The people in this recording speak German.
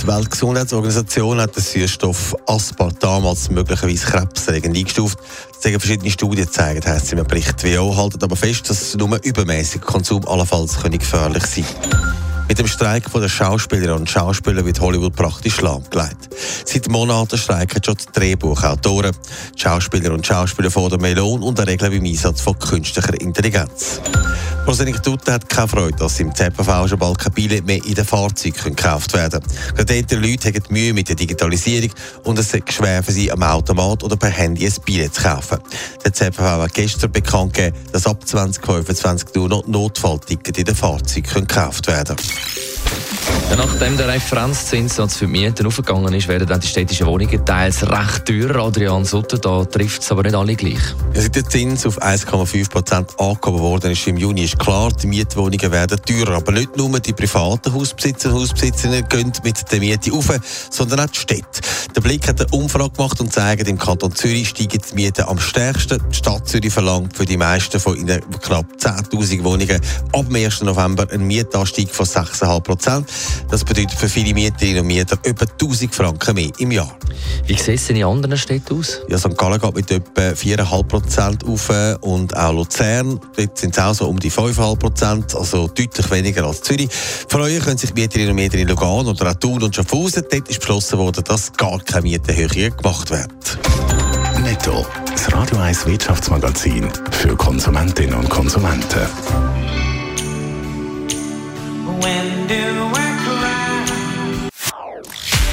Die Weltgesundheitsorganisation hat den Süßstoff Aspartam als möglicherweise krebserregend eingestuft. Das zeigen verschiedene Studien gezeigt, heisst es im Bericht. Die WHO haltet aber fest, dass nur übermäßiger Konsum allenfalls gefährlich sein könnte. Mit dem Streik der Schauspielerinnen und Schauspieler wird Hollywood praktisch lahmgelegt. Seit Monaten streiken schon die Drehbuchautoren. Die Schauspieler und Schauspieler fordern mehr Lohn und Regeln beim Einsatz von künstlicher Intelligenz. Prosenic Tutte hat keine Freude, dass im ZPV schon bald keine Billett mehr in den Fahrzeugen gekauft werden Gerade ältere Leute haben Mühe mit der Digitalisierung und es ist schwer für sie, am Automat oder per Handy ein Billett zu kaufen. Der ZPV hat gestern bekannt gegeben, dass ab 2025 nur noch Notfalltickets in den Fahrzeugen gekauft werden können. Nachdem der Referenzzinssatz für die Mieten aufgegangen ist, werden dann die städtischen Wohnungen teils recht teuer. Adrian Sutter, da trifft es aber nicht alle gleich. Ja, seit der Zins auf 1,5 Prozent angehoben worden ist im Juni, ist klar, die Mietwohnungen werden teurer. Aber nicht nur die privaten Hausbesitzer und Hausbesitzerinnen gehen mit der Miete auf, sondern auch die Städte. Der Blick hat eine Umfrage gemacht und zeigt, im Kanton Zürich steigen die Mieten am stärksten. Die Stadt Zürich verlangt für die meisten von ihnen knapp 10.000 Wohnungen ab dem 1. November einen Mietanstieg von 6,5 Prozent. Das bedeutet für viele Mieterinnen und Mieter etwa 1000 Franken mehr im Jahr. Wie sieht es in anderen Städten aus? Ja, St. Gallen geht mit etwa 4,5 Prozent auf und auch Luzern. Dort sind es auch so um die 5,5 Prozent, also deutlich weniger als Zürich. Freuen können sich Mieterinnen und Mieter in Lugano oder auch Thun und Schaffhausen. Dort ist beschlossen worden, dass gar keine Mietenerhöhung gemacht wird. Netto, das Radio 1 Wirtschaftsmagazin für Konsumentinnen und Konsumenten.